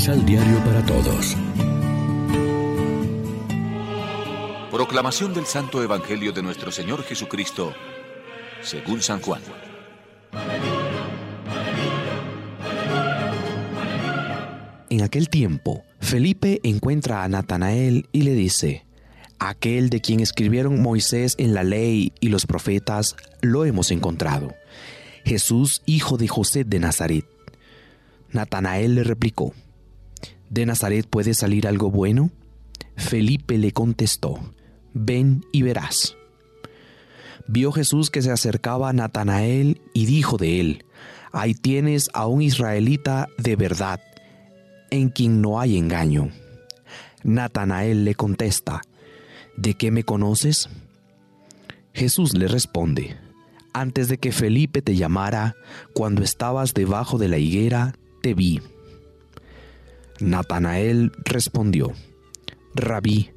Misal Diario para Todos. Proclamación del Santo Evangelio de nuestro Señor Jesucristo, según San Juan. En aquel tiempo, Felipe encuentra a Natanael y le dice, Aquel de quien escribieron Moisés en la ley y los profetas, lo hemos encontrado. Jesús, hijo de José de Nazaret. Natanael le replicó, ¿De Nazaret puede salir algo bueno? Felipe le contestó, ven y verás. Vio Jesús que se acercaba a Natanael y dijo de él, ahí tienes a un israelita de verdad, en quien no hay engaño. Natanael le contesta, ¿de qué me conoces? Jesús le responde, antes de que Felipe te llamara, cuando estabas debajo de la higuera, te vi. Natanael respondió, Rabí,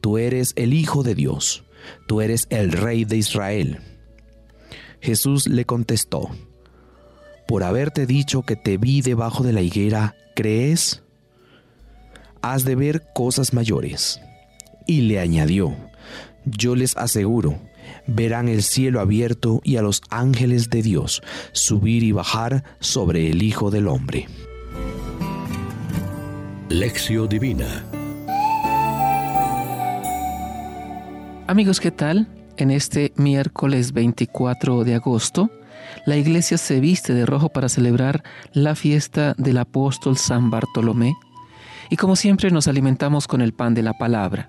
tú eres el Hijo de Dios, tú eres el Rey de Israel. Jesús le contestó, por haberte dicho que te vi debajo de la higuera, ¿crees? Has de ver cosas mayores. Y le añadió, yo les aseguro, verán el cielo abierto y a los ángeles de Dios subir y bajar sobre el Hijo del Hombre. Lección Divina Amigos, ¿qué tal? En este miércoles 24 de agosto, la iglesia se viste de rojo para celebrar la fiesta del apóstol San Bartolomé y como siempre nos alimentamos con el pan de la palabra.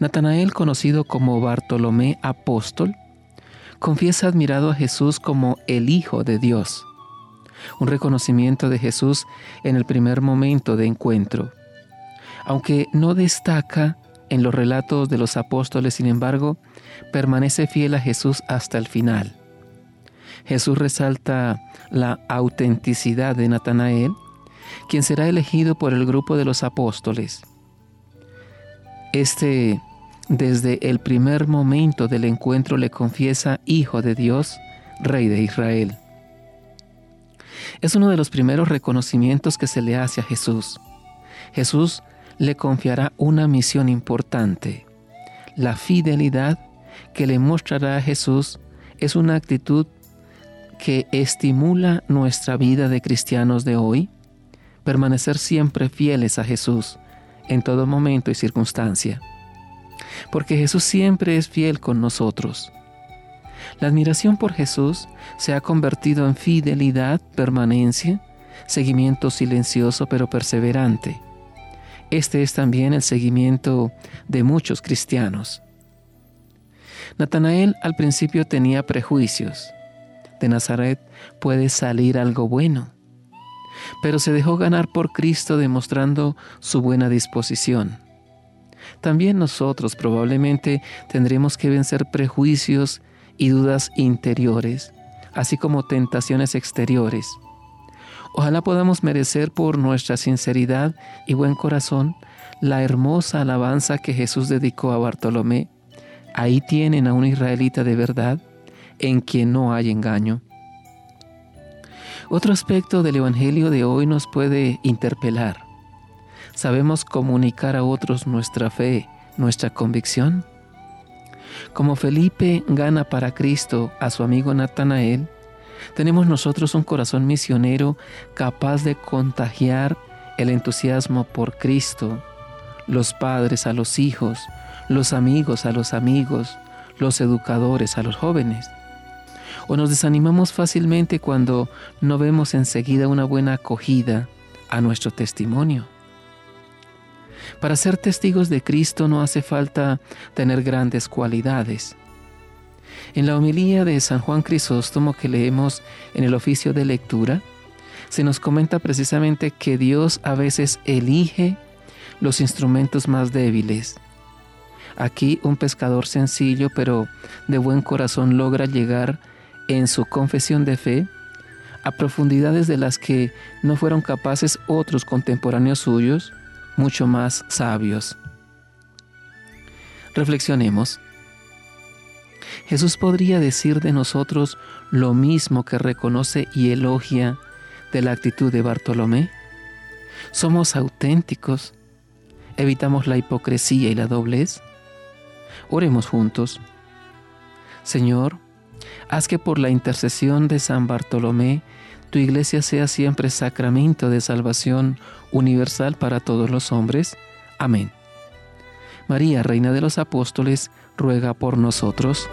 Natanael, conocido como Bartolomé Apóstol, confiesa admirado a Jesús como el Hijo de Dios, un reconocimiento de Jesús en el primer momento de encuentro. Aunque no destaca en los relatos de los apóstoles, sin embargo, permanece fiel a Jesús hasta el final. Jesús resalta la autenticidad de Natanael, quien será elegido por el grupo de los apóstoles. Este, desde el primer momento del encuentro, le confiesa Hijo de Dios, Rey de Israel. Es uno de los primeros reconocimientos que se le hace a Jesús. Jesús le confiará una misión importante. La fidelidad que le mostrará a Jesús es una actitud que estimula nuestra vida de cristianos de hoy, permanecer siempre fieles a Jesús en todo momento y circunstancia. Porque Jesús siempre es fiel con nosotros. La admiración por Jesús se ha convertido en fidelidad, permanencia, seguimiento silencioso pero perseverante. Este es también el seguimiento de muchos cristianos. Natanael al principio tenía prejuicios. De Nazaret puede salir algo bueno pero se dejó ganar por Cristo demostrando su buena disposición. También nosotros probablemente tendremos que vencer prejuicios y dudas interiores, así como tentaciones exteriores. Ojalá podamos merecer por nuestra sinceridad y buen corazón la hermosa alabanza que Jesús dedicó a Bartolomé. Ahí tienen a un israelita de verdad, en quien no hay engaño. Otro aspecto del Evangelio de hoy nos puede interpelar. ¿Sabemos comunicar a otros nuestra fe, nuestra convicción? Como Felipe gana para Cristo a su amigo Natanael, tenemos nosotros un corazón misionero capaz de contagiar el entusiasmo por Cristo, los padres a los hijos, los amigos a los amigos, los educadores a los jóvenes o nos desanimamos fácilmente cuando no vemos enseguida una buena acogida a nuestro testimonio. Para ser testigos de Cristo no hace falta tener grandes cualidades. En la homilía de San Juan Crisóstomo que leemos en el oficio de lectura, se nos comenta precisamente que Dios a veces elige los instrumentos más débiles. Aquí un pescador sencillo pero de buen corazón logra llegar en su confesión de fe a profundidades de las que no fueron capaces otros contemporáneos suyos, mucho más sabios. Reflexionemos. Jesús podría decir de nosotros lo mismo que reconoce y elogia de la actitud de Bartolomé. Somos auténticos. Evitamos la hipocresía y la doblez. Oremos juntos. Señor, haz que por la intercesión de San Bartolomé, tu iglesia sea siempre sacramento de salvación universal para todos los hombres. Amén. María, Reina de los Apóstoles, ruega por nosotros.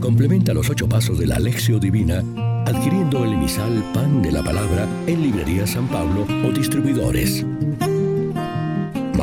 Complementa los ocho pasos de la Alexio Divina adquiriendo el emisal Pan de la Palabra en Librería San Pablo o distribuidores.